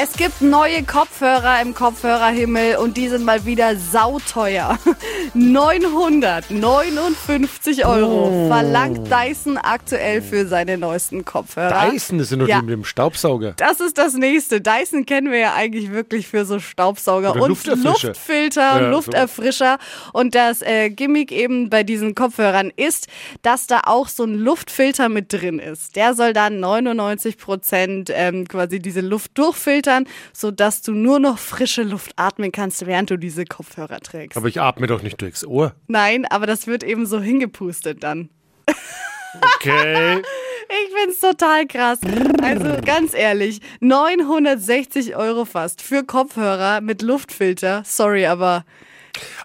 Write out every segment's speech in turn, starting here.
Es gibt neue Kopfhörer im Kopfhörerhimmel und die sind mal wieder sauteuer. 959 Euro verlangt Dyson aktuell für seine neuesten Kopfhörer. Dyson ist ja nur Ja. die mit dem Staubsauger. Das ist das nächste. Dyson kennen wir ja eigentlich wirklich für so Staubsauger Oder und Lufterfrischer. Luftfilter, Ja, Lufterfrischer. Und das äh, Gimmick eben bei diesen Kopfhörern ist, dass da auch so ein Luftfilter mit drin ist. Der soll dann 99 Prozent ähm, quasi diese Luft durchfiltern, sodass du nur noch frische Luft atmen kannst, während du diese Kopfhörer trägst. Aber ich atme doch nicht durchs Ohr. Nein, aber das wird eben so hingepustet dann. Okay. Ich find's total krass. Also ganz ehrlich, 960 Euro fast für Kopfhörer mit Luftfilter. Sorry, aber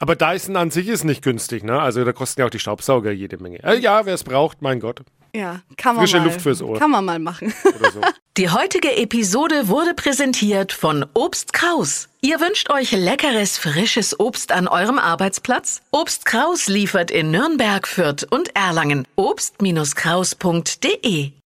Aber Dyson an sich ist nicht günstig, ne? Also da kosten ja auch die Staubsauger jede Menge. Äh, ja, wer es braucht, mein Gott. Ja, kann man Frische mal. Luft fürs Ohr. Kann man mal machen. So. Die heutige Episode wurde präsentiert von Obst Kraus. Ihr wünscht euch leckeres, frisches Obst an eurem Arbeitsplatz? Obst Kraus liefert in Nürnberg, Fürth und Erlangen. Obst-Kraus.de